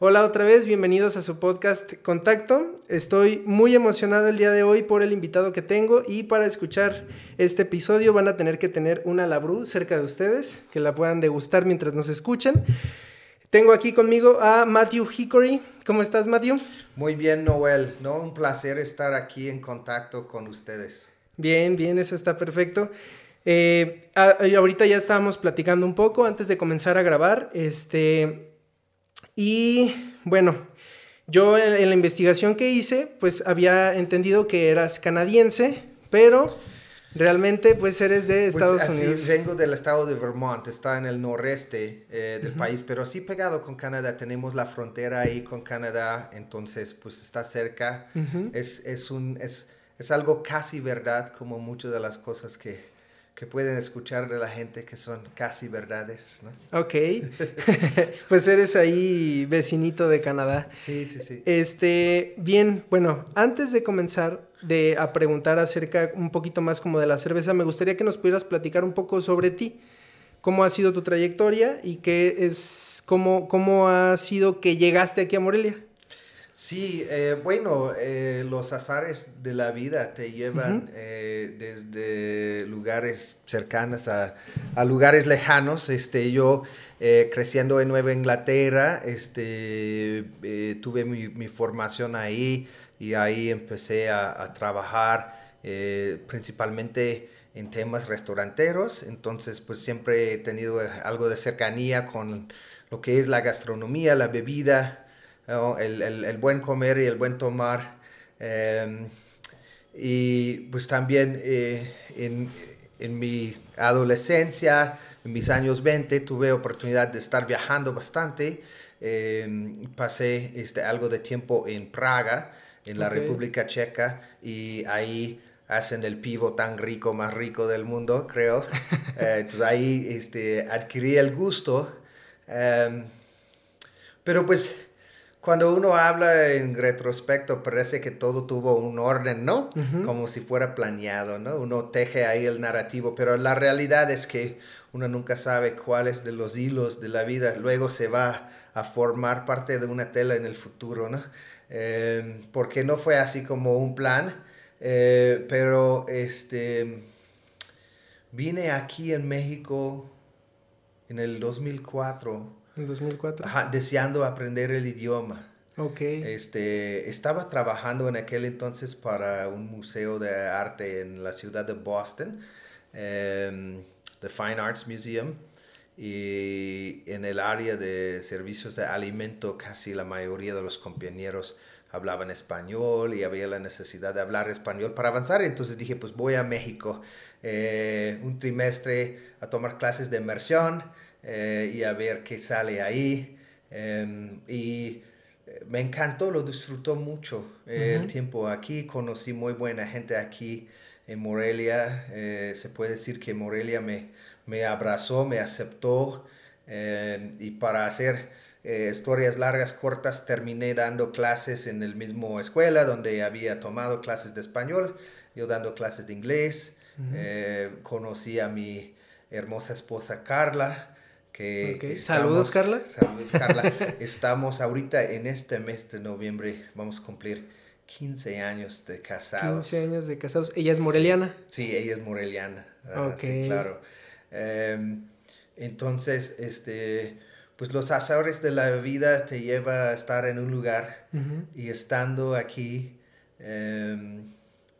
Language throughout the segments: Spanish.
Hola otra vez, bienvenidos a su podcast Contacto. Estoy muy emocionado el día de hoy por el invitado que tengo y para escuchar este episodio van a tener que tener una Labru cerca de ustedes, que la puedan degustar mientras nos escuchan. Tengo aquí conmigo a Matthew Hickory. ¿Cómo estás, Matthew? Muy bien, Noel. ¿no? Un placer estar aquí en contacto con ustedes. Bien, bien, eso está perfecto. Eh, ahorita ya estábamos platicando un poco antes de comenzar a grabar. Este, y bueno, yo en, la investigación que hice, pues había entendido que eras canadiense, pero realmente pues eres de pues, Estados pues Unidos. Vengo del estado de Vermont, está en el noreste eh, del país, pero sí pegado con Canadá. Tenemos la frontera ahí con Canadá, entonces pues está cerca. es, es, un, es, es algo casi verdad como muchas de las cosas que que pueden escuchar de la gente que son casi verdades, ¿no? Ok, pues eres ahí vecinito de Canadá. Sí, sí, sí. Este, bien, bueno, antes de comenzar de, a preguntar acerca un poquito más como de la cerveza, me gustaría que nos pudieras platicar un poco sobre ti, cómo ha sido tu trayectoria y qué es, cómo, cómo ha sido que llegaste aquí a Morelia. Sí, eh, bueno, eh, los azares de la vida te llevan eh, desde lugares cercanos a, lugares lejanos. Este, yo creciendo en Nueva Inglaterra, este, tuve mi, formación ahí y ahí empecé a, trabajar principalmente en temas restauranteros. Entonces, pues siempre he tenido algo de cercanía con lo que es la gastronomía, la bebida el, buen comer y el buen tomar. Em, y pues también eh, en, mi adolescencia, en mis años 20, tuve oportunidad de estar viajando bastante. Em, pasé este, algo de tiempo en Praga, en la República Checa, y ahí hacen el pivo tan rico, más rico del mundo, creo. Eh, entonces ahí este, adquirí el gusto. Em, pero pues cuando uno habla en retrospecto, parece que todo tuvo un orden, ¿no? Como si fuera planeado, ¿no? Uno teje ahí el narrativo, pero la realidad es que uno nunca sabe cuáles de los hilos de la vida luego se va a formar parte de una tela en el futuro, ¿no? Eh, porque no fue así como un plan, eh, pero este, vine aquí en México en el 2004 en 2004. Ajá, deseando aprender el idioma. Ok. Este, estaba trabajando en aquel entonces para un museo de arte en la ciudad de Boston, um, the Fine Arts Museum, y en el área de servicios de alimento casi la mayoría de los compañeros hablaban español y había la necesidad de hablar español para avanzar. Entonces dije, pues voy a México eh, un trimestre a tomar clases de inmersión eh, y a ver qué sale ahí. Em, y eh, me encantó, lo disfrutó mucho eh, el tiempo aquí, conocí muy buena gente aquí en Morelia, se puede decir que Morelia me, me abrazó, me aceptó. Em, y para hacer historias largas, cortas, terminé dando clases en el mismo escuela donde había tomado clases de español, yo dando clases de inglés, conocí a mi hermosa esposa Carla, saludos, Carla. Saludos, Carla. estamos ahorita en este mes de noviembre, vamos a cumplir 15 años de casados. 15 años de casados. ¿Ella es moreliana? Sí, ella es moreliana. Ah, sí, claro. Em, entonces, este, pues los azares de la vida te lleva a estar en un lugar y estando aquí em,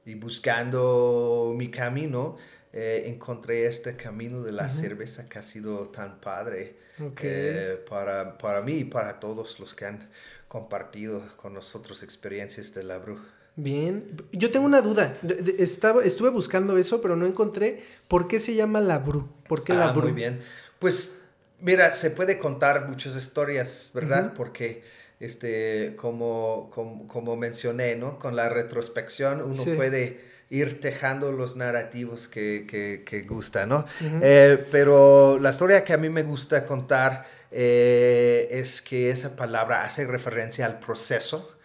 y buscando mi camino, eh, encontré este camino de la cerveza que ha sido tan padre eh, para, para, mí y para todos los que han compartido con nosotros experiencias de la Bru. Bien, yo tengo una duda. Estaba, estuve buscando eso, pero no encontré por qué se llama la Bru. ¿Por qué la ah, Bru? Muy bien. Pues mira, se puede contar muchas historias, ¿verdad? Porque este, como, como, mencioné, ¿no? Con la retrospección uno puede ir tejando los narrativos que, que, gusta, ¿no? Eh, pero la historia que a mí me gusta contar eh, es que esa palabra hace referencia al proceso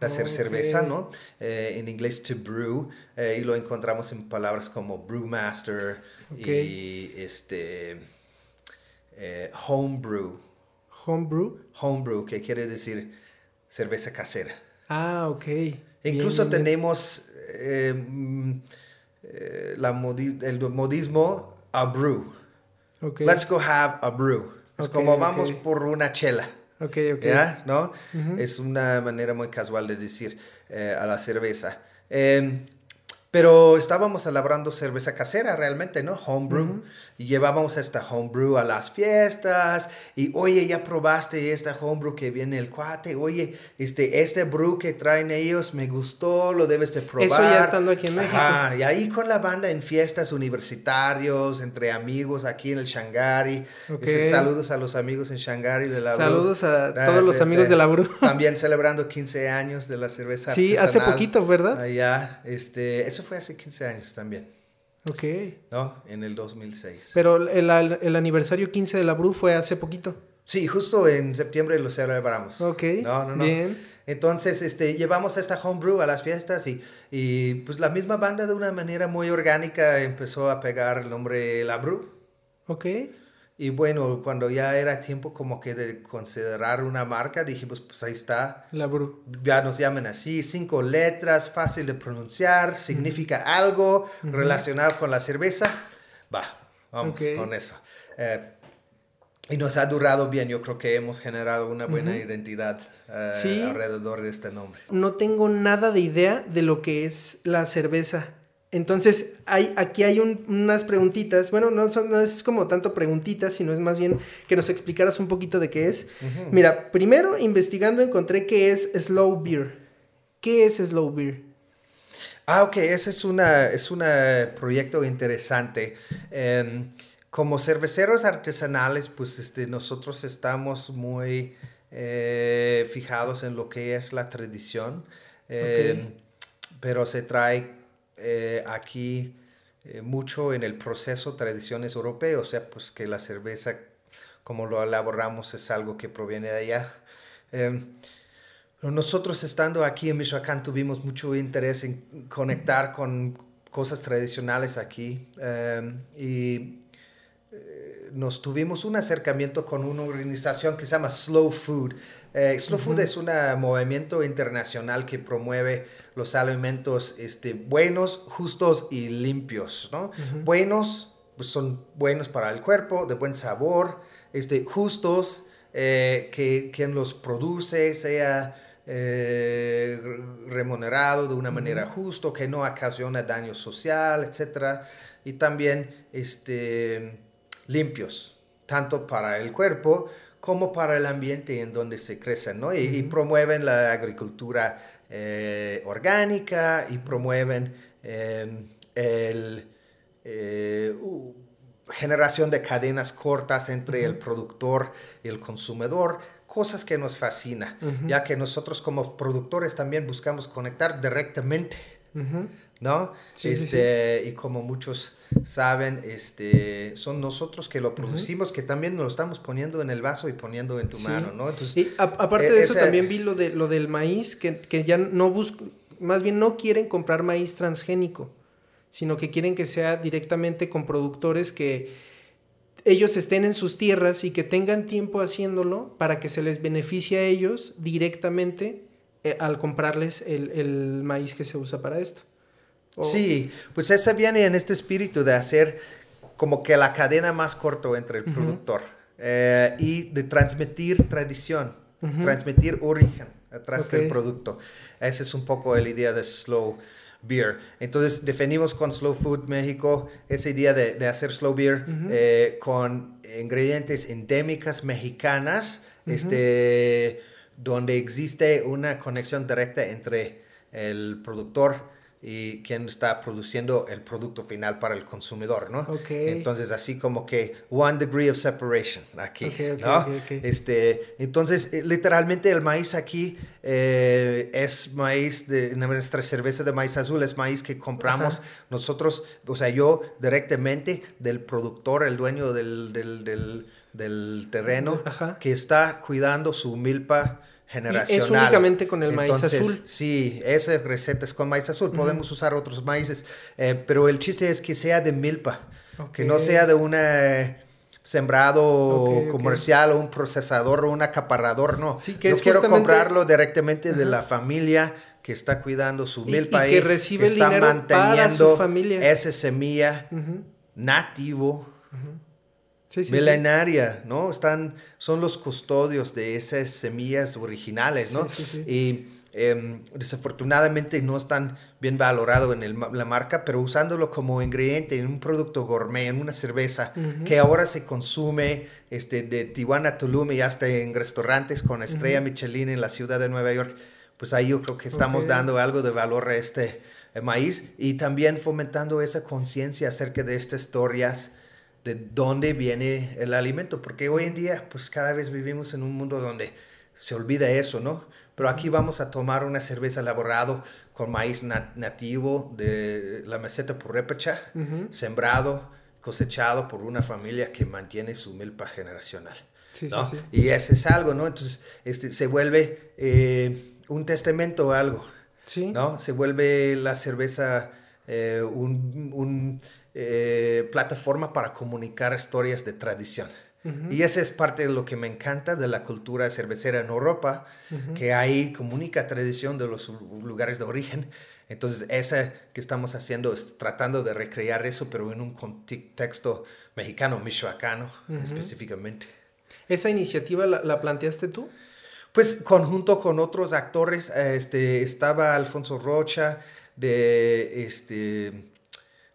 de hacer cerveza, ¿no? Eh, en inglés to brew, y lo encontramos en palabras como brewmaster y este, homebrew. Homebrew. Homebrew, que quiere decir cerveza casera. Ah, ok. Incluso tenemos eh, mm, eh, la el modismo a brew. Okay. Let's go have a brew. Es como vamos por una chela. Ok, ok. ¿Ya? ¿No? Es una manera muy casual de decir eh, a la cerveza. Pero estábamos elaborando cerveza casera realmente, ¿no? Homebrew. Y llevábamos esta homebrew a las fiestas. Y oye, ya probaste esta homebrew que viene el cuate. Oye, este, este brew que traen ellos me gustó, lo debes de probar. Eso ya estando aquí en México. y ahí con la banda en fiestas universitarios, entre amigos aquí en el Shangari. Este, saludos a los amigos en Shangari de la Saludos a todos los amigos de, la brew. También celebrando 15 años de la cerveza Sí, hace poquito, ¿verdad? Allá, este, eso fue hace 15 años también. Ok. ¿No? En el 2006. Pero el, el, aniversario 15 de la Bru fue hace poquito. Sí, justo en septiembre lo celebramos. Ok. No, no, no. Bien. Entonces, este, llevamos esta homebrew a las fiestas y, y, pues la misma banda de una manera muy orgánica empezó a pegar el nombre La Bru. Ok. Y bueno, cuando ya era tiempo como que de considerar una marca, dijimos, pues ahí está. La Bru. Ya nos llaman así, cinco letras, fácil de pronunciar, significa algo relacionado con la cerveza. Va, vamos con eso. Eh, y nos ha durado bien, yo creo que hemos generado una buena identidad eh, alrededor de este nombre. No tengo nada de idea de lo que es la cerveza. Entonces, hay, aquí hay unas preguntitas. Bueno, no, son, no es como tanto preguntitas, sino es más bien que nos explicaras un poquito de qué es. Mira, primero investigando encontré que es Slow Beer. ¿Qué es Slow Beer? Ah, ok, ese es un es proyecto interesante. Em, como cerveceros artesanales, pues este, nosotros estamos muy eh, fijados en lo que es la tradición, em, pero se trae eh, aquí eh, mucho en el proceso tradiciones europeas, o sea, pues que la cerveza, como lo elaboramos, es algo que proviene de allá. Em, nosotros estando aquí en Michoacán tuvimos mucho interés en conectar con cosas tradicionales aquí em, y eh, nos tuvimos un acercamiento con una organización que se llama Slow Food. Slow Food es un movimiento internacional que promueve los alimentos este, buenos, justos y limpios, ¿no? Buenos, pues son buenos para el cuerpo, de buen sabor, este, justos, eh, que quien los produce sea eh, remunerado de una manera justa, que no ocasiona daño social, etc. Y también este, limpios, tanto para el cuerpo como para el ambiente en donde se crecen, ¿no? y promueven la agricultura eh, orgánica y promueven em, el, eh, generación de cadenas cortas entre el productor y el consumidor, cosas que nos fascina, ya que nosotros como productores también buscamos conectar directamente, ¿no? este, Y como muchos saben, este, son nosotros que lo producimos, que también nos lo estamos poniendo en el vaso y poniendo en tu mano, ¿no? Entonces, y aparte de eso también vi lo, de, lo del maíz, que, que ya no buscan, más bien no quieren comprar maíz transgénico, sino que quieren que sea directamente con productores que ellos estén en sus tierras y que tengan tiempo haciéndolo para que se les beneficie a ellos directamente eh, al comprarles el, el maíz que se usa para esto. Sí, pues esa viene en este espíritu de hacer como que la cadena más corta entre el productor eh, y de transmitir tradición, transmitir origen atrás del producto. Esa es un poco la idea de Slow Beer. Entonces definimos con Slow Food México esa idea de, hacer Slow Beer eh, con ingredientes endémicas mexicanas, este, donde existe una conexión directa entre el productor y quien está produciendo el producto final para el consumidor, ¿no? Entonces, así como que one degree of separation aquí, ¿no? este, entonces, eh, literalmente el maíz aquí eh, es maíz de nuestra cerveza de maíz azul, es maíz que compramos nosotros, o sea, yo directamente del productor, el dueño del, del, del, del terreno, que está cuidando su milpa generacional. es únicamente con el maíz azul. Sí, esa receta es con maíz azul. Podemos usar otros maíces, eh, pero el chiste es que sea de milpa, que no sea de una sembrado comercial o un procesador o un acaparador, no. Sí, que Yo quiero comprarlo directamente de la familia que está cuidando su milpa y, que recibe está manteniendo esa semilla nativo milenaria, ¿no? Están, son los custodios de esas semillas originales, ¿no? y em, desafortunadamente no están bien valorados en la marca, pero usándolo como ingrediente en un producto gourmet, en una cerveza que ahora se consume este, de Tijuana a Tulum y hasta en restaurantes con estrella Michelin en la ciudad de Nueva York, pues ahí yo creo que estamos dando algo de valor a este eh, maíz y también fomentando esa conciencia acerca de estas historias de dónde viene el alimento, porque hoy en día pues cada vez vivimos en un mundo donde se olvida eso, ¿no? Pero aquí vamos a tomar una cerveza elaborado con maíz nativo de la meseta purépecha, sembrado, cosechado por una familia que mantiene su milpa generacional. Sí, sí, sí. Y ese es algo, ¿no? Entonces este, se vuelve eh, un testamento o algo, sí. ¿no? Se vuelve la cerveza eh, un eh, plataforma para comunicar historias de tradición. Y esa es parte de lo que me encanta de la cultura cervecera en Europa, que ahí comunica tradición de los lugares de origen. Entonces, esa que estamos haciendo es tratando de recrear eso, pero en un contexto mexicano, michoacano específicamente. ¿Esa iniciativa la, la, planteaste tú? Pues conjunto con otros actores, este, estaba Alfonso Rocha de este,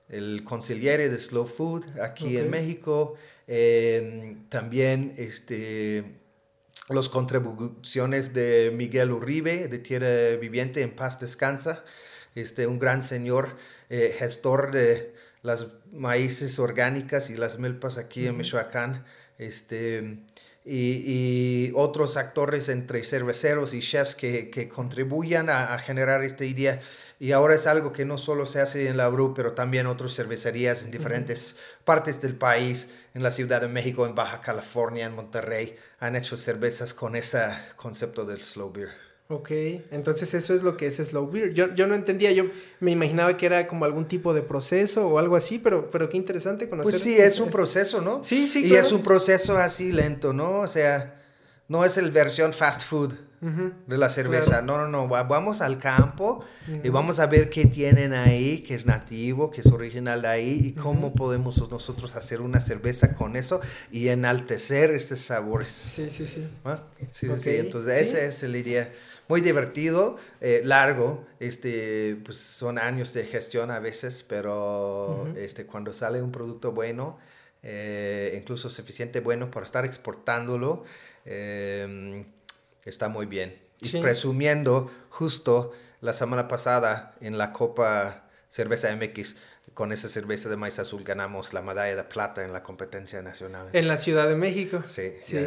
el conciliere de Slow Food aquí en México. Em, también este, las contribuciones de Miguel Uribe, de Tierra Viviente en Paz Descansa, este, un gran señor eh, gestor de las maíces orgánicas y las milpas aquí en Michoacán. Este, y, otros actores entre cerveceros y chefs que, que contribuyan a, a generar esta idea y ahora es algo que no solo se hace en la Bru, pero también otras cervecerías en diferentes partes del país, en la Ciudad de México, en Baja California, en Monterrey, han hecho cervezas con ese concepto del slow beer. Ok, entonces eso es lo que es slow beer. Yo, yo no entendía, yo me imaginaba que era como algún tipo de proceso o algo así, pero, pero qué interesante conocer. Pues sí, es un proceso, ¿no? Sí, sí. Y es un proceso así lento, ¿no? O sea, no es el versión fast food de la cerveza. No, no, no. Vamos al campo y vamos a ver qué tienen ahí, que es nativo, que es original de ahí y cómo podemos nosotros hacer una cerveza con eso y enaltecer estos sabores. Sí, sí, sí. ¿Ah? Sí, sí, Entonces, ese es el idea. Muy divertido, eh, largo, este, pues son años de gestión a veces, pero este, cuando sale un producto bueno, eh, incluso suficiente bueno para estar exportándolo, eh, está muy bien. Y presumiendo, justo la semana pasada en la Copa Cerveza MX, con esa cerveza de maíz azul ganamos la medalla de plata en la competencia nacional. En la Ciudad de México. Sí, sí.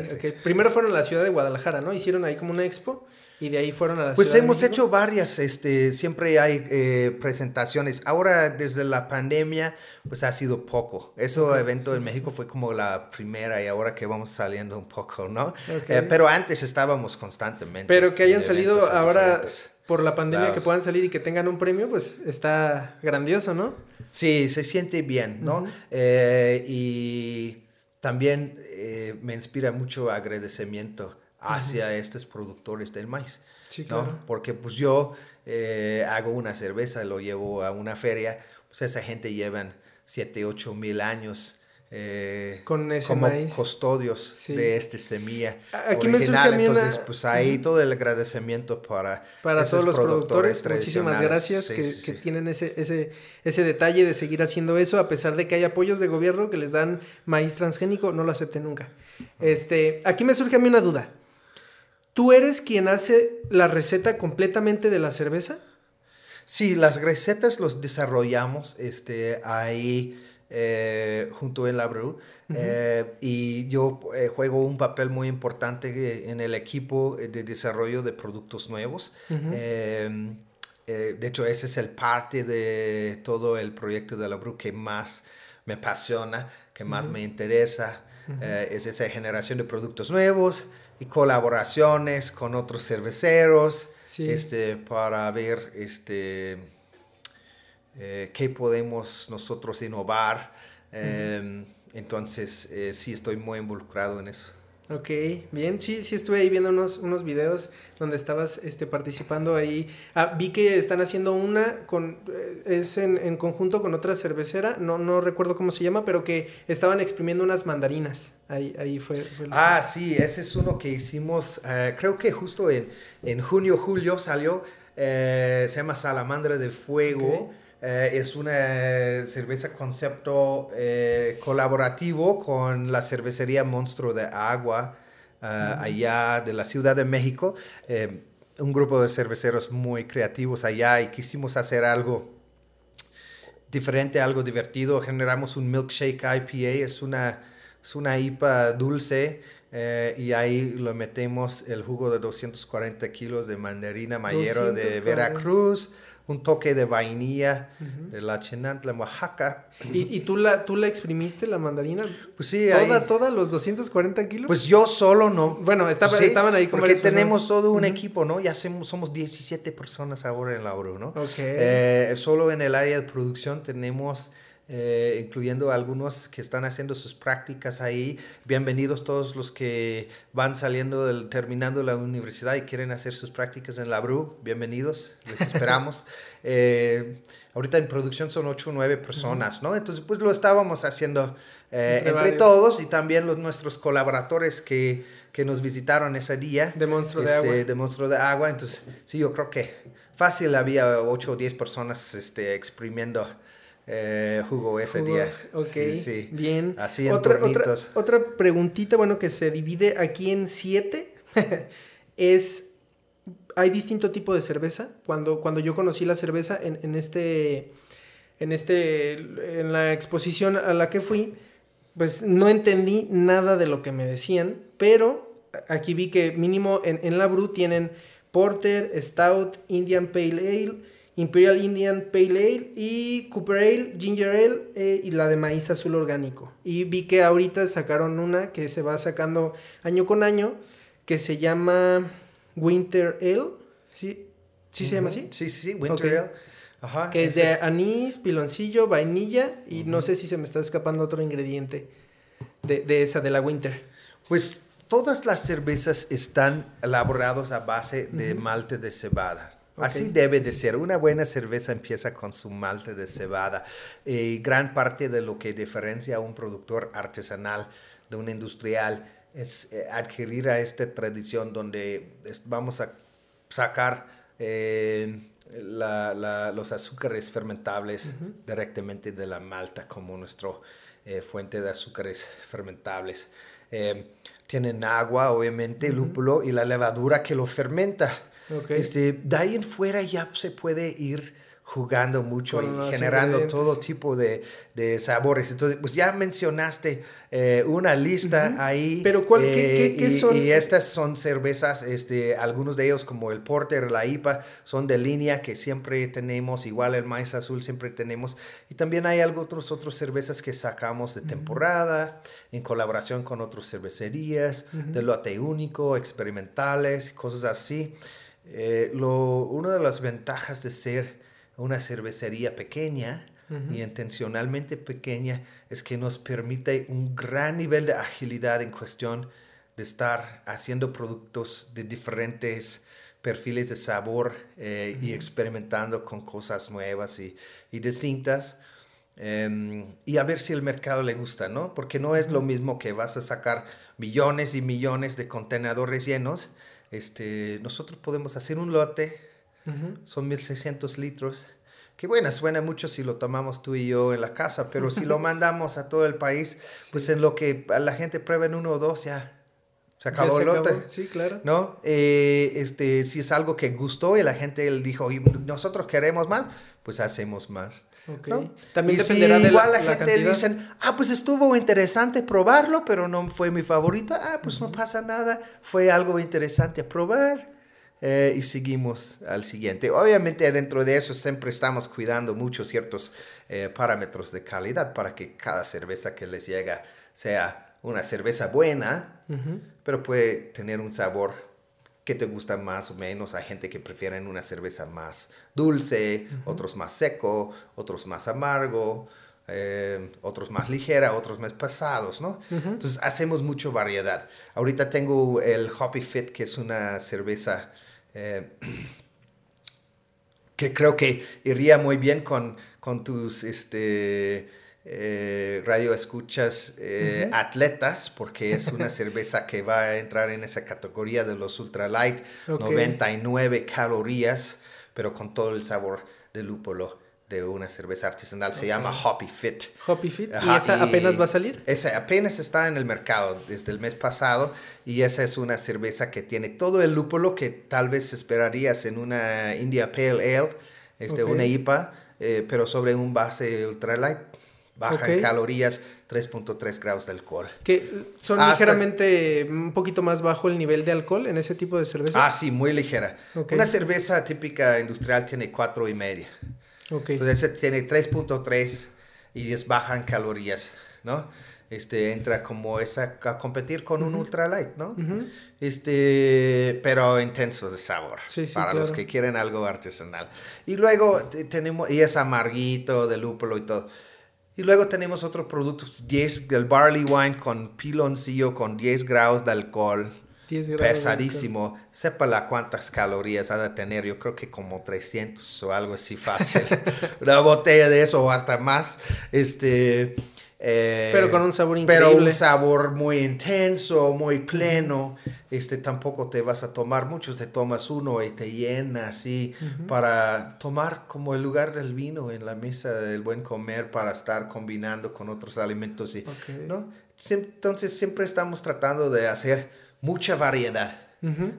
Primero fueron a la ciudad de Guadalajara, ¿no? Hicieron ahí como una expo y de ahí fueron a la pues. Pues hemos hecho varias, este, siempre hay eh, presentaciones. Ahora, desde la pandemia, pues ha sido poco. Ese evento en México fue como la primera y ahora que vamos saliendo un poco, ¿no? Eh, pero antes estábamos constantemente. Pero que hayan salido ahora por la pandemia, que puedan salir y que tengan un premio, pues está grandioso, ¿no? Sí, se siente bien, ¿no? Eh, y también me inspira mucho agradecimiento hacia estos productores del maíz. Sí, claro. Porque pues yo eh, hago una cerveza, lo llevo a una feria, pues esa gente llevan 7, 8 mil años eh, con ese como maíz. custodios de esta semilla Aquí original. Entonces, pues ahí todo el agradecimiento para, para todos los productores. Muchísimas gracias que, que, tienen ese, ese, ese detalle de seguir haciendo eso, a pesar de que hay apoyos de gobierno que les dan maíz transgénico, no lo acepten nunca. Este, aquí me surge a mí una duda. ¿Tú eres quien hace la receta completamente de la cerveza? Sí, las recetas los desarrollamos este, ahí eh, junto en la Brew. Eh, y yo eh, juego un papel muy importante en el equipo de desarrollo de productos nuevos. Em, de hecho, ese es el parte de todo el proyecto de la Brew que más me apasiona, que más me interesa. es esa generación de productos nuevos y colaboraciones con otros cerveceros este, para ver este, eh, qué podemos nosotros innovar. Em, entonces, eh, sí estoy muy involucrado en eso. Ok, bien, sí, sí estuve ahí viendo unos, unos videos donde estabas este, participando ahí. Ah, vi que están haciendo una con, eh, es en, en, conjunto con otra cervecera, no, no recuerdo cómo se llama, pero que estaban exprimiendo unas mandarinas. Ahí, ahí fue. fue ah, sí, ese es uno que hicimos, uh, creo que justo en, en junio, julio salió, eh, se llama Salamandra de Fuego. Okay. Eh, es una cerveza concepto eh, colaborativo con la cervecería Monstruo de Agua, uh, allá de la Ciudad de México. Eh, un grupo de cerveceros muy creativos allá y quisimos hacer algo diferente, algo divertido. Generamos un milkshake IPA, es una, es una IPA dulce. Eh, y ahí lo metemos el jugo de 240 kilos de mandarina mayero de Veracruz, un toque de vainilla uh -huh. de la Chenantla, Oaxaca. ¿Y, ¿Y, tú, la, tú la exprimiste, la mandarina? Pues sí. ¿Toda, ahí, toda, los 240 kilos? Pues yo solo no. Bueno, estaba, pues sí, estaban ahí con Porque tenemos todo un uh -huh. equipo, ¿no? Ya somos, somos 17 personas ahora en la ORU, ¿no? Ok. Eh, solo en el área de producción tenemos... Eh, incluyendo algunos que están haciendo sus prácticas ahí. Bienvenidos todos los que van saliendo, del, terminando la universidad y quieren hacer sus prácticas en la BRU. Bienvenidos, les esperamos. eh, ahorita en producción son 8 o 9 personas, ¿no? Entonces, pues lo estábamos haciendo eh, entre, entre todos y también los, nuestros colaboradores que, que nos visitaron ese día. De Monstruo este, de Agua. De Monstruo de Agua. Entonces, sí, yo creo que fácil había 8 o 10 personas este, exprimiendo eh, jugo ese día. Ok, Sí, sí. bien. Así en otra, otra, otra preguntita, bueno, que se divide aquí en siete, es, hay distinto tipo de cerveza. Cuando, cuando yo conocí la cerveza en, en, este, en este, en la exposición a la que fui, pues no entendí nada de lo que me decían, pero aquí vi que mínimo en, en la Bru tienen Porter, Stout, Indian Pale Ale, Imperial Indian Pale Ale y Cooper Ale, Ginger Ale eh, y la de maíz azul orgánico. Y vi que ahorita sacaron una que se va sacando año con año que se llama Winter Ale. ¿Sí, ¿Sí uh -huh. se llama así? Sí, sí, Winter okay. Ale. Ajá, que es de es... anís, piloncillo, vainilla y uh -huh. no sé si se me está escapando otro ingrediente de, de esa, de la Winter. Pues todas las cervezas están elaboradas a base de uh -huh. malte de cebada. Okay. Así debe de ser. Una buena cerveza empieza con su malte de cebada. Eh, gran parte de lo que diferencia a un productor artesanal de un industrial es eh, adquirir a esta tradición donde es, vamos a sacar eh, la, la, los azúcares fermentables uh -huh. directamente de la malta como nuestra eh, fuente de azúcares fermentables. tienen agua, obviamente, uh -huh. lúpulo y la levadura que lo fermenta. Okay. Este, de ahí en fuera ya se puede ir jugando mucho y generando todo tipo de, de, sabores. Entonces, pues ya mencionaste eh, una lista uh -huh. ahí. Pero ¿cuál, eh, qué, qué, qué y, son? Y estas son cervezas, este, algunos de ellos como el Porter, la IPA, son de línea que siempre tenemos, igual el maíz azul siempre tenemos. Y también hay algo, otros, otros cervezas que sacamos de temporada, uh -huh. en colaboración con otras cervecerías, uh -huh. de lote único, experimentales, cosas así. Eh, lo, una de las ventajas de ser una cervecería pequeña uh -huh. y intencionalmente pequeña es que nos permite un gran nivel de agilidad en cuestión de estar haciendo productos de diferentes perfiles de sabor eh, uh -huh. y experimentando con cosas nuevas y, y distintas. Um, y a ver si el mercado le gusta, ¿no? Porque no es lo mismo que vas a sacar millones y millones de contenedores llenos este, nosotros podemos hacer un lote, uh -huh. son 1600 litros, que bueno, suena mucho si lo tomamos tú y yo en la casa, pero si lo mandamos a todo el país, sí. pues en lo que la gente prueba en uno o dos ya se acabó ya el lote. Acabó. Sí, claro. ¿No? Eh, este, si es algo que gustó y la gente él dijo, nosotros queremos más, pues hacemos más. Okay. ¿no? También y dependerá si de igual la, la, la gente cantidad. dicen, ah, pues estuvo interesante probarlo, pero no fue mi favorito. Ah, pues uh -huh. no pasa nada, fue algo interesante a probar. Eh, y seguimos al siguiente. Obviamente dentro de eso siempre estamos cuidando mucho ciertos eh, parámetros de calidad para que cada cerveza que les llega sea una cerveza buena, uh -huh. pero puede tener un sabor que te gusta más o menos. Hay gente que prefiere una cerveza más dulce, uh -huh. otros más seco, otros más amargo. eh, otros más ligera, otros más pasados, ¿no? Entonces hacemos mucha variedad. Ahorita tengo el Hoppy Fit, que es una cerveza eh, que creo que iría muy bien con, con tus este, eh, radio escuchas eh, atletas, porque es una cerveza que va a entrar en esa categoría de los ultralight, 99 calorías, pero con todo el sabor de lúpulo de una cerveza artesanal. Se llama Hoppy Fit. Hoppy Fit. ¿Y esa apenas va a salir? Esa apenas está en el mercado desde el mes pasado y esa es una cerveza que tiene todo el lúpulo que tal vez esperarías en una India Pale Ale, este, una IPA, eh, pero sobre un base ultralight. Baja en calorías, 3.3 grados de alcohol. Que son ligeramente un poquito más bajo el nivel de alcohol en ese tipo de cerveza. Ah, sí, muy ligera. Una cerveza típica industrial tiene cuatro y media. Entonces tiene 3.3 y es baja en calorías, ¿no? Este, entra como esa a competir con un ultralight, ¿no? Este, pero intenso de sabor, para los que quieren algo artesanal. Y luego tenemos, y es amarguito de lúpulo y todo. Y luego tenemos otros productos, 10, del barley wine con piloncillo, con 10 grados de alcohol, pesadísimo. la cuántas calorías ha de tener. Yo creo que como 300 o algo así fácil. Una botella de eso o hasta más. Este. Eh, pero con un sabor increíble. Pero un sabor muy intenso, muy pleno. Este tampoco te vas a tomar muchos, te tomas uno y te llena así para tomar como el lugar del vino en la mesa del buen comer para estar combinando con otros alimentos y, ¿no? Entonces siempre estamos tratando de hacer mucha variedad,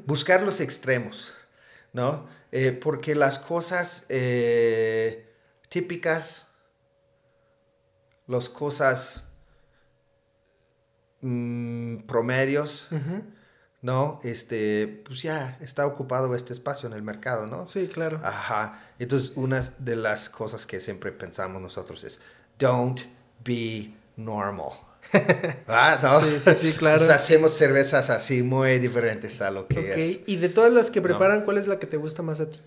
buscar los extremos, ¿no? Eh, porque las cosas eh, típicas, las cosas mm, promedios, ¿no? Este, pues ya está ocupado este espacio en el mercado, ¿no? Sí, claro. Ajá. Entonces, una de las cosas que siempre pensamos nosotros es, don't be normal. Ah, ¿no? Sí, sí, sí, claro. hacemos cervezas así muy diferentes a lo que es. Y de todas las que preparan, ¿cuál es la que te gusta más a ti?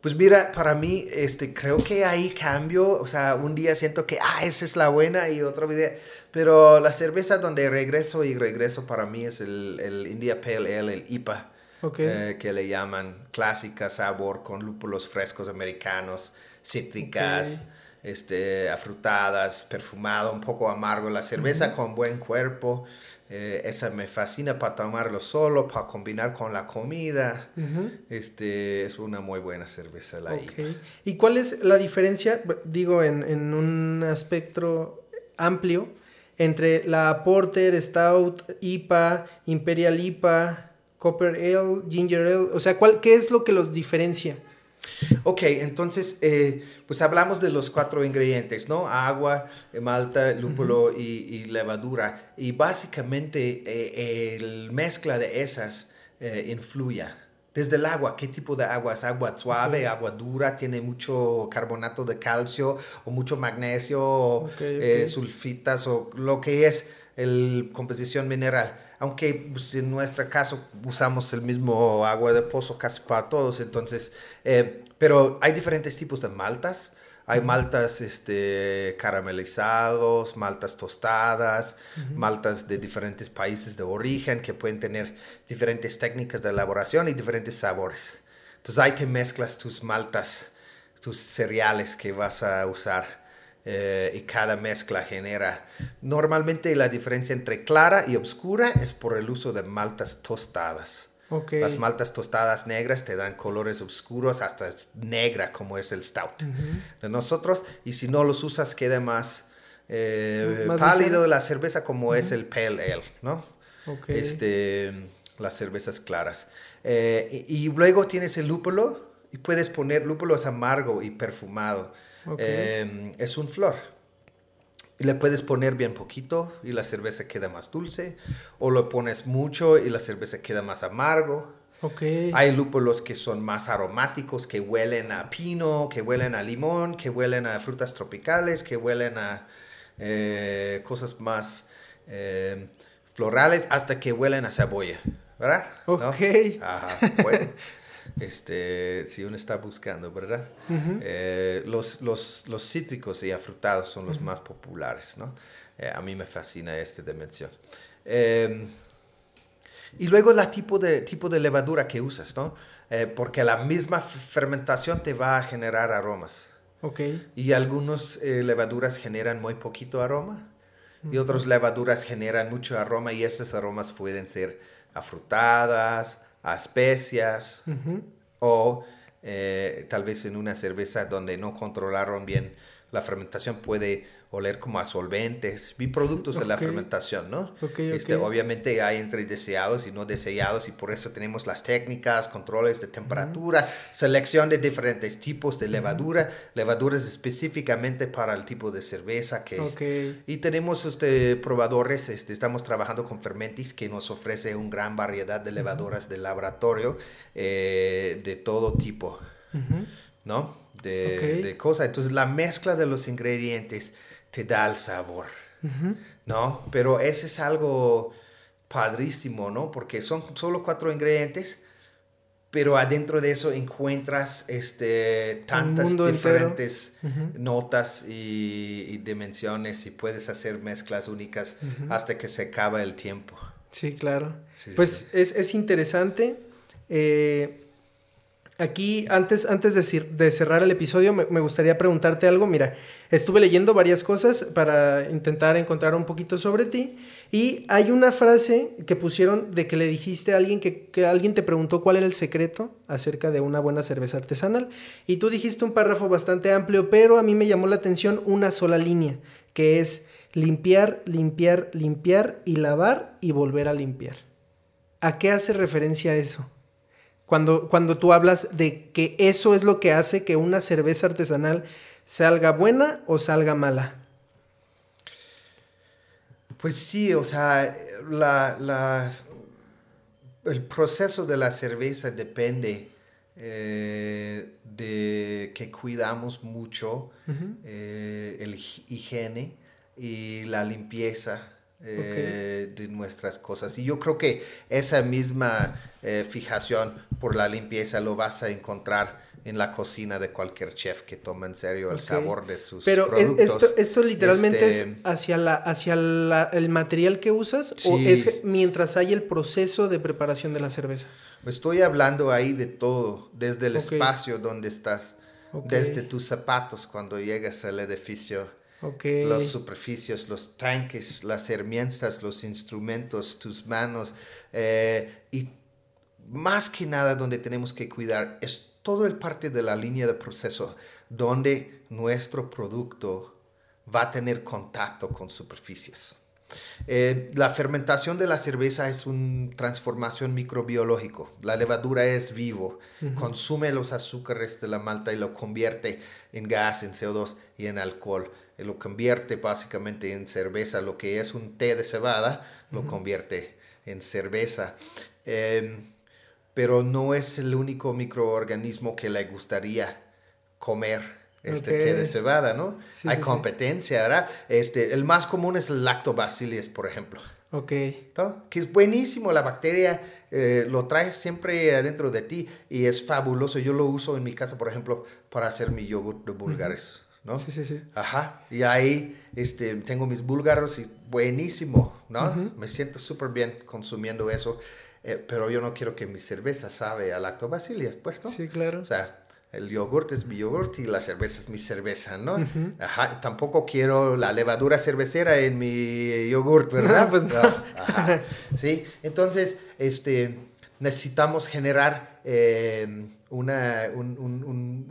Pues mira, para mí, este, creo que hay cambio. O sea, un día siento que, ah, esa es la buena y otro día. Pero la cerveza donde regreso y regreso para mí es el, el India Pale Ale, el IPA. Eh, que le llaman clásica, sabor con lúpulos frescos americanos, cítricas este, afrutadas, perfumado, un poco amargo. La cerveza con buen cuerpo, eh, esa me fascina para tomarlo solo, para combinar con la comida. este, es una muy buena cerveza la ¿Y cuál es la diferencia, digo, en, en un espectro amplio, entre la Porter, Stout, IPA, Imperial IPA, Copper Ale, Ginger Ale? O sea, ¿cuál, ¿qué es lo que los diferencia? Ok, entonces, eh, pues hablamos de los cuatro ingredientes, ¿no? Agua, eh, malta, lúpulo y, levadura. Y básicamente eh, el mezcla de esas influye. Desde el agua, ¿qué tipo de agua? ¿Es agua suave, agua dura? ¿Tiene mucho carbonato de calcio o mucho magnesio, sulfitas o lo que es el composición mineral? Aunque pues, en nuestro caso usamos el mismo agua de pozo casi para todos, entonces, eh, pero hay diferentes tipos de maltas. Hay maltas este, caramelizados, maltas tostadas, maltas de diferentes países de origen que pueden tener diferentes técnicas de elaboración y diferentes sabores. Entonces ahí te mezclas tus maltas, tus cereales que vas a usar. Eh, y cada mezcla genera. Normalmente la diferencia entre clara y oscura es por el uso de maltas tostadas. Las maltas tostadas negras te dan colores oscuros hasta negra como es el stout de nosotros y si no los usas queda más, eh, pálido la cerveza como es el pale ale, ¿no? Este, las cervezas claras. Eh, y, y, luego tienes el lúpulo y puedes poner lúpulo es amargo y perfumado. Em, es un flor. Y le puedes poner bien poquito y la cerveza queda más dulce. O lo pones mucho y la cerveza queda más amargo. Hay lúpulos que son más aromáticos, que huelen a pino, que huelen a limón, que huelen a frutas tropicales, que huelen a eh, cosas más em, florales, hasta que huelen a cebolla. ¿Verdad? Ok. Ajá. Bueno. este, si uno está buscando, ¿verdad? Eh, los, los, los, cítricos y afrutados son los más populares, ¿no? Eh, a mí me fascina esta dimensión. Em, y luego la tipo de, tipo de levadura que usas, ¿no? Eh, porque la misma fermentación te va a generar aromas. Ok. Y algunas levaduras generan muy poquito aroma y otras levaduras generan mucho aroma y esos aromas pueden ser afrutadas, a especias o eh, tal vez en una cerveza donde no controlaron bien la fermentación puede oler como a solventes, productos de la fermentación, ¿no? este, Obviamente hay entre deseados y no deseados y por eso tenemos las técnicas, controles de temperatura, selección de diferentes tipos de levadura, levaduras específicamente para el tipo de cerveza que... Y tenemos este, probadores, este, estamos trabajando con Fermentis que nos ofrece una gran variedad de levaduras de laboratorio eh, de todo tipo, ¿no? De, de cosas. Entonces la mezcla de los ingredientes te da el sabor, ¿no? Pero ese es algo padrísimo, ¿no? Porque son solo cuatro ingredientes, pero adentro de eso encuentras este, tantas diferentes notas y, dimensiones y puedes hacer mezclas únicas hasta que se acaba el tiempo. Sí, claro. pues Es, es, interesante. Eh, Aquí, antes, antes de, cerrar el episodio, me, gustaría preguntarte algo. Mira, estuve leyendo varias cosas para intentar encontrar un poquito sobre ti. Y hay una frase que pusieron de que le dijiste a alguien que, que alguien te preguntó cuál era el secreto acerca de una buena cerveza artesanal. Y tú dijiste un párrafo bastante amplio, pero a mí me llamó la atención una sola línea, que es limpiar, limpiar, limpiar y lavar y volver a limpiar. ¿A qué hace referencia eso? Cuando, cuando tú hablas de que eso es lo que hace que una cerveza artesanal salga buena o salga mala. Pues sí, o sea, la, el proceso de la cerveza depende eh, de que cuidamos mucho eh, el higiene y la limpieza eh, de nuestras cosas. Y yo creo que esa misma eh, fijación por la limpieza lo vas a encontrar en la cocina de cualquier chef que toma en serio el sabor de sus Pero Esto, esto literalmente es este, hacia, la, hacia el material que usas o es mientras hay el proceso de preparación de la cerveza. Estoy hablando ahí de todo, desde el espacio donde estás, desde tus zapatos cuando llegas al edificio las superficies, los tanques, las herramientas, los instrumentos, tus manos. Eh, y más que nada donde tenemos que cuidar es todo el parte de la línea de proceso donde nuestro producto va a tener contacto con superficies. Eh, la fermentación de la cerveza es una transformación microbiológica. La levadura es vivo, consume los azúcares de la malta y lo convierte en gas, en CO2 y en alcohol lo convierte básicamente en cerveza, lo que es un té de cebada, lo convierte en cerveza. Em, pero no es el único microorganismo que le gustaría comer este té de cebada, ¿no? Hay competencia, ¿verdad? Este, el más común es el lactobacillus, por ejemplo. Ok. ¿no? Que es buenísimo, la bacteria eh, lo traes siempre adentro de ti y es fabuloso. Yo lo uso en mi casa, por ejemplo, para hacer mi yogur de bulgares. ¿No? Sí, sí, sí. Ajá. Y ahí este, tengo mis búlgaros y buenísimo, ¿no? Me siento súper bien consumiendo eso. Eh, pero yo no quiero que mi cerveza sabe a lactobacillus, pues, ¿no? Sí, claro. O sea, el yogurt es mi yogurt y la cerveza es mi cerveza, ¿no? Ajá. Tampoco quiero la levadura cervecera en mi yogurt, ¿verdad? pues no. Ajá. Sí. Entonces, este, necesitamos generar eh, una, un, un, un,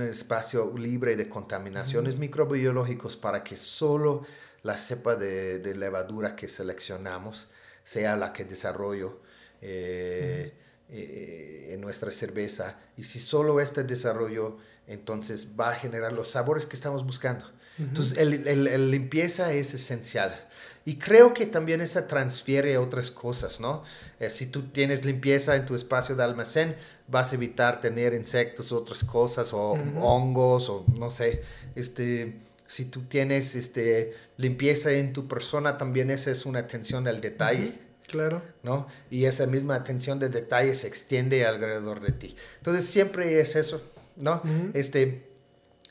espacio libre de contaminaciones microbiológicas para que solo la cepa de, de, levadura que seleccionamos sea la que desarrollo eh, eh, en nuestra cerveza. Y si solo este desarrollo, entonces va a generar los sabores que estamos buscando. Entonces, el, el, limpieza es esencial. Y creo que también esa transfiere a otras cosas, ¿no? Eh, si tú tienes limpieza en tu espacio de almacén, vas a evitar tener insectos, otras cosas, o hongos, o no sé, este, si tú tienes este, limpieza en tu persona, también esa es una atención al detalle. Claro. ¿no? Y esa misma atención de detalle se extiende alrededor de ti. Entonces siempre es eso, ¿no? Este,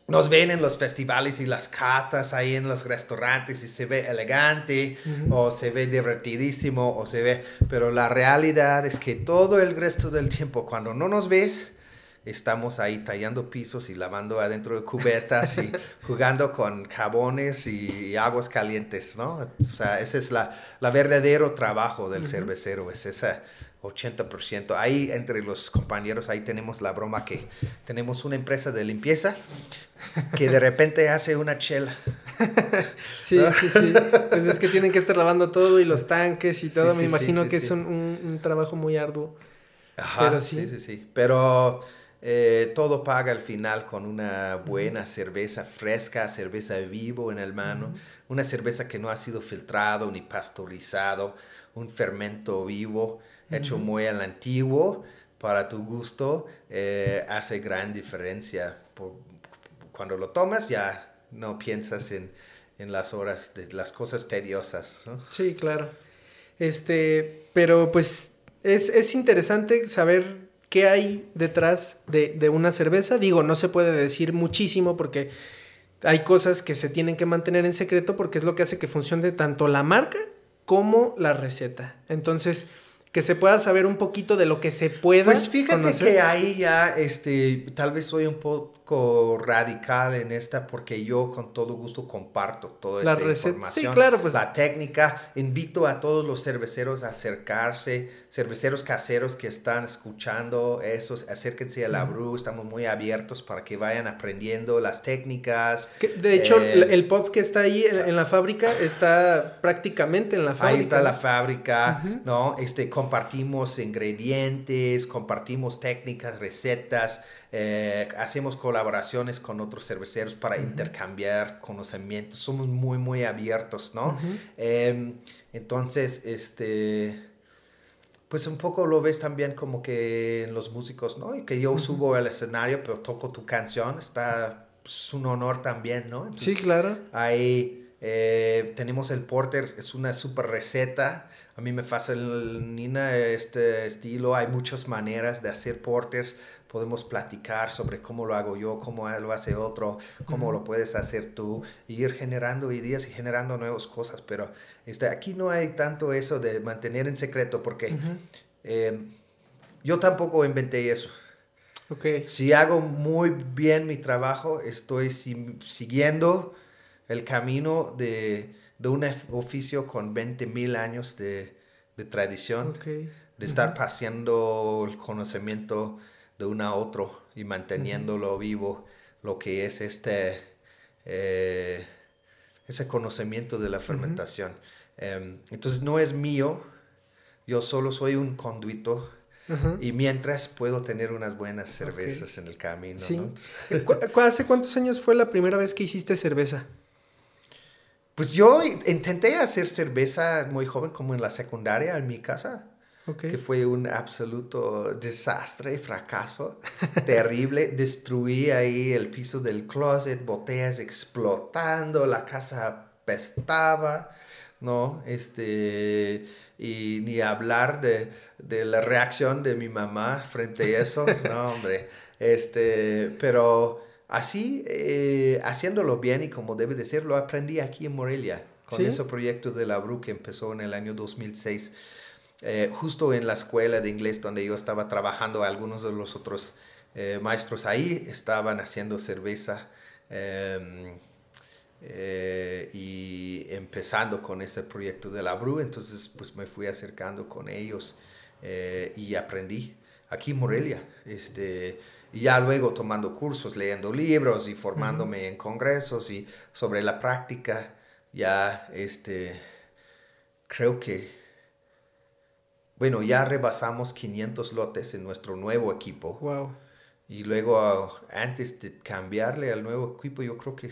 nos ven en los festivales y las catas ahí en los restaurantes y se ve elegante o se ve divertidísimo o se ve, pero la realidad es que todo el resto del tiempo cuando no nos ves, estamos ahí tallando pisos y lavando adentro de cubetas y jugando con jabones y, aguas calientes, ¿no? O sea, ese es la, la verdadero trabajo del cervecero, es esa 80%. Ahí entre los compañeros, ahí tenemos la broma que tenemos una empresa de limpieza que de repente hace una chela. sí, sí, sí. Pues es que tienen que estar lavando todo y los tanques y todo. Me imagino que es un, un, trabajo muy arduo. Ajá, Pero sí, sí, sí. Pero eh, todo paga al final con una buena cerveza fresca, cerveza vivo en el mano, una cerveza que no ha sido filtrado ni pasteurizado, un fermento vivo hecho muy al antiguo para tu gusto, eh, hace gran diferencia. cuando lo tomas ya no piensas en, en, las horas de las cosas tediosas. Sí, claro. Este, pero pues es, es interesante saber qué hay detrás de, una cerveza. Digo, no se puede decir muchísimo porque hay cosas que se tienen que mantener en secreto porque es lo que hace que funcione tanto la marca como la receta. Entonces, que se pueda saber un poquito de lo que se pueda. Pues fíjate que ahí ya, este, tal vez soy un poco radical en esta porque yo con todo gusto comparto toda esta información. Sí, claro, pues. La técnica, invito a todos los cerveceros a acercarse, cerveceros caseros que están escuchando esos, acérquense a la Bru, estamos muy abiertos para que vayan aprendiendo las técnicas. de hecho, eh, el pop que está ahí en, la fábrica está prácticamente en la fábrica. Ahí está la fábrica, ¿no? Este, compartimos ingredientes, compartimos técnicas, recetas. Eh, hacemos colaboraciones con otros cerveceros para intercambiar conocimientos. Somos muy, muy abiertos, ¿no? Em, entonces, este, pues un poco lo ves también como que en los músicos, ¿no? Y que yo subo al escenario, pero toco tu canción, está pues, un honor también, ¿no? sí, claro. Ahí eh, tenemos el porter, es una super receta. A mí me fascina este estilo. Hay muchas maneras de hacer porters podemos platicar sobre cómo lo hago yo, cómo lo hace otro, cómo lo puedes hacer tú, y ir generando ideas y generando nuevas cosas. Pero este, aquí no hay tanto eso de mantener en secreto, porque em, yo tampoco inventé eso. Okay. Si hago muy bien mi trabajo, estoy siguiendo el camino de, de, un oficio con 20 mil años de, de tradición, de estar paseando el conocimiento de uno a otro y manteniéndolo vivo, lo que es este, eh, ese conocimiento de la fermentación. Em, entonces no es mío, yo solo soy un conduito. Y mientras puedo tener unas buenas cervezas en el camino. ¿Hace cuántos años fue la primera vez que hiciste cerveza? Pues yo intenté hacer cerveza muy joven, como en la secundaria, en mi casa que fue un absoluto desastre, fracaso terrible. Destruí ahí el piso del closet, botellas explotando, la casa pestaba, ¿no? Este, y ni hablar de, de la reacción de mi mamá frente a eso, no, hombre. Este, pero así, eh, haciéndolo bien y como debe de ser, lo aprendí aquí en Morelia, con ese proyecto de la BRU que empezó en el año 2006 eh, justo en la escuela de inglés donde yo estaba trabajando, algunos de los otros eh, maestros ahí estaban haciendo cerveza em, eh, y empezando con ese proyecto de la Bru, entonces pues me fui acercando con ellos y aprendí aquí en Morelia. Este, y ya luego tomando cursos, leyendo libros y formándome en congresos y sobre la práctica, ya este, creo que bueno, ya rebasamos 500 lotes en nuestro nuevo equipo. Wow. Y luego, antes de cambiarle al nuevo equipo, yo creo que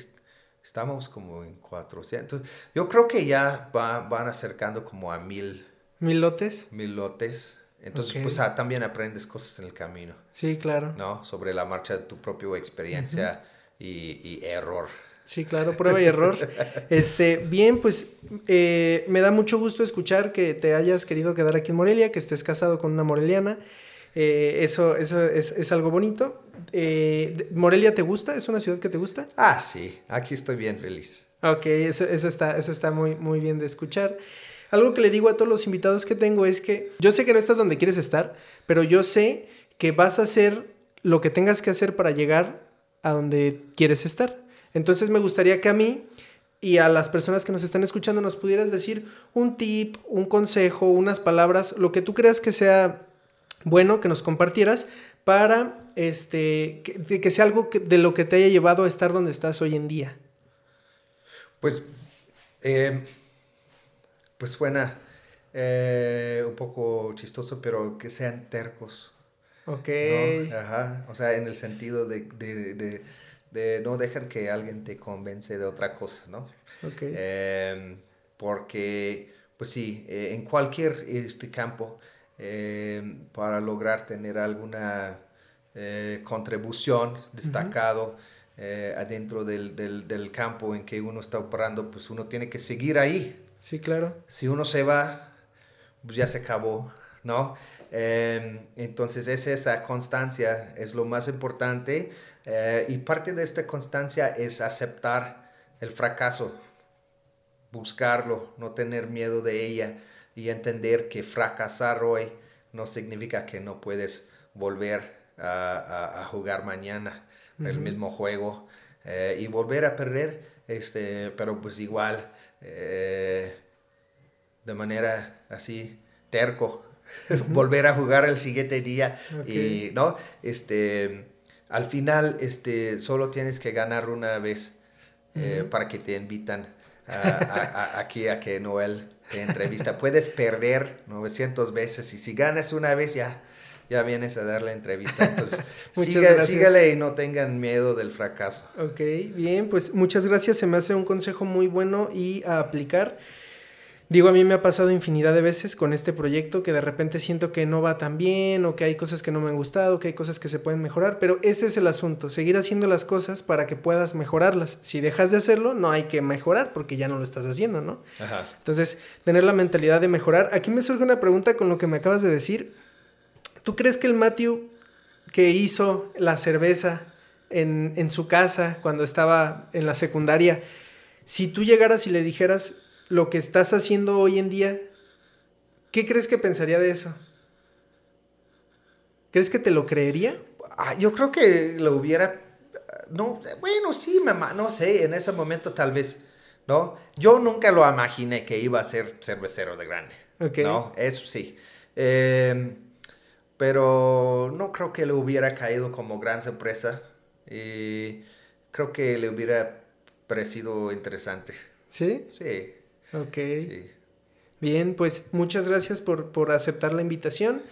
estamos como en 400. Yo creo que ya van acercando como a mil. ¿Mil lotes? Mil lotes. Entonces, pues ah, también aprendes cosas en el camino. Sí, claro. ¿No? Sobre la marcha de tu propia experiencia y, y, error. Sí, claro, prueba y error. Este, bien, pues eh, me da mucho gusto escuchar que te hayas querido quedar aquí en Morelia, que estés casado con una moreliana. Eh, eso eso es, algo bonito. Eh, ¿Morelia te gusta? ¿Es una ciudad que te gusta? Ah, sí, aquí estoy bien feliz. Ok, eso, eso está, eso está muy, muy bien de escuchar. Algo que le digo a todos los invitados que tengo es que yo sé que no estás donde quieres estar, pero yo sé que vas a hacer lo que tengas que hacer para llegar a donde quieres estar. Entonces me gustaría que a mí y a las personas que nos están escuchando nos pudieras decir un tip, un consejo, unas palabras, lo que tú creas que sea bueno que nos compartieras para este, que, sea algo de lo que te haya llevado a estar donde estás hoy en día. Pues eh, pues suena eh, un poco chistoso, pero que sean tercos. Ok. Ajá. O sea, en el sentido de, no dejar que alguien te convence de otra cosa, ¿no? Ok. Em, porque, pues sí, eh, en cualquier este campo, em, para lograr tener alguna eh, contribución destacado, adentro del, del, campo en que uno está operando, pues uno tiene que seguir ahí, Sí, claro. Si uno se va, pues ya se acabó, ¿no? Em, entonces es esa constancia, es lo más importante. Eh, y parte de esta constancia es aceptar el fracaso, buscarlo, no tener miedo de ella y entender que fracasar hoy no significa que no puedes volver a, jugar mañana el mismo juego eh, y volver a perder, este, pero pues igual eh, de manera así terco, volver a jugar el siguiente día y, ¿no? Este, al final, este, solo tienes que ganar una vez eh, para que te invitan aquí a que Noel te entrevista. Puedes perder 900 veces y si ganas una vez ya ya vienes a dar la entrevista. Entonces, sígale y no tengan miedo del fracaso. Ok, bien, pues muchas gracias. Se me hace un consejo muy bueno y a aplicar. Digo, a mí me ha pasado infinidad de veces con este proyecto que de repente siento que no va tan bien o que hay cosas que no me han gustado, que hay cosas que se pueden mejorar, pero ese es el asunto, seguir haciendo las cosas para que puedas mejorarlas. Si dejas de hacerlo, no hay que mejorar porque ya no lo estás haciendo, ¿no? Ajá. Entonces, tener la mentalidad de mejorar. Aquí me surge una pregunta con lo que me acabas de decir. ¿Tú crees que el Matthew que hizo la cerveza en, su casa cuando estaba en la secundaria, si tú llegaras y le dijeras lo que estás haciendo hoy en día, ¿qué crees que pensaría de eso? ¿Crees que te lo creería? Ah, yo creo que lo hubiera... No, bueno, sí, mamá, no sé, en ese momento tal vez, ¿no? Yo nunca lo imaginé que iba a ser cervecero de grande, ¿no? Eso sí. Eh, pero no creo que le hubiera caído como gran sorpresa. Y creo que le hubiera parecido interesante. ¿Sí? Sí. Ok. Bien, pues muchas gracias por, por aceptar la invitación.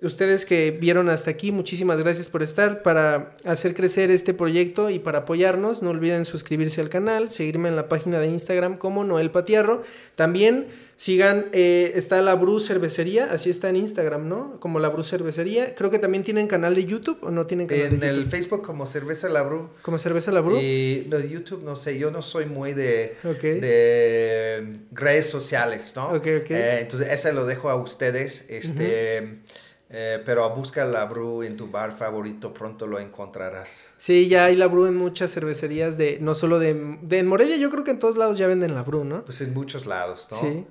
Ustedes que vieron hasta aquí, muchísimas gracias por estar para hacer crecer este proyecto y para apoyarnos. No olviden suscribirse al canal, seguirme en la página de Instagram como Noel Patiarro. También sigan, eh, está la Bru Cervecería, así está en Instagram, ¿no? Como la Bru Cervecería. Creo que también tienen canal de YouTube o no tienen canal en de el Facebook como Cerveza La Bru. Como Cerveza La Bru. Y no, YouTube no sé, yo no soy muy de, de redes sociales, ¿no? Ok, ok. Eh, entonces, ese lo dejo a ustedes. Este. Eh, pero busca la Bru en tu bar favorito, pronto lo encontrarás. Sí, ya hay la Bru en muchas cervecerías de, no solo de, de en Morelia, yo creo que en todos lados ya venden la Bru, ¿no? Pues en muchos lados, ¿no? Sí.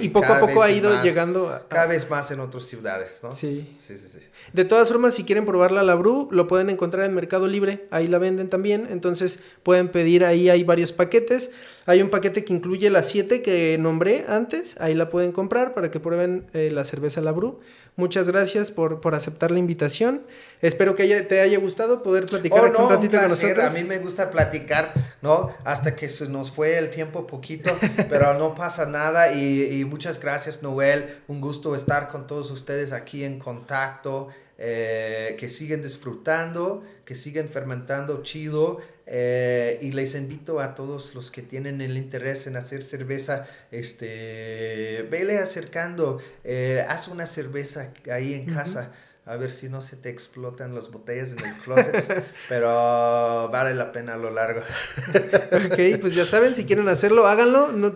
Y, poco a poco ha ido llegando a, Cada vez más en otras ciudades, ¿no? Sí. sí. Sí, sí, De todas formas, si quieren probarla la Bru, lo pueden encontrar en Mercado Libre, ahí la venden también, entonces pueden pedir, ahí hay varios paquetes. Hay un paquete que incluye las 7 que nombré antes, ahí la pueden comprar para que prueben eh, la cerveza La Bru. Muchas gracias por, por aceptar la invitación. Espero que te haya gustado poder platicar oh, un ratito con nosotros. A mí me gusta platicar, ¿no? Hasta que se nos fue el tiempo poquito, pero no pasa nada. Y, muchas gracias, Noel. Un gusto estar con todos ustedes aquí en contacto. Eh, que siguen disfrutando, que siguen fermentando chido. Eh, y les invito a todos los que tienen el interés en hacer cerveza, este, vele acercando, eh, haz una cerveza ahí en casa. A ver si no se te explotan las botellas en el closet. pero vale la pena a lo largo. ok, pues ya saben, si quieren hacerlo, háganlo. No,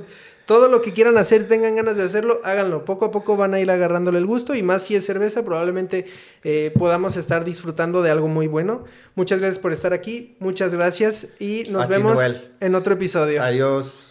todo lo que quieran hacer, tengan ganas de hacerlo, háganlo. Poco a poco van a ir agarrándole el gusto y más si es cerveza, probablemente eh, podamos estar disfrutando de algo muy bueno. Muchas gracias por estar aquí, muchas gracias y nos vemos en otro episodio. Adiós.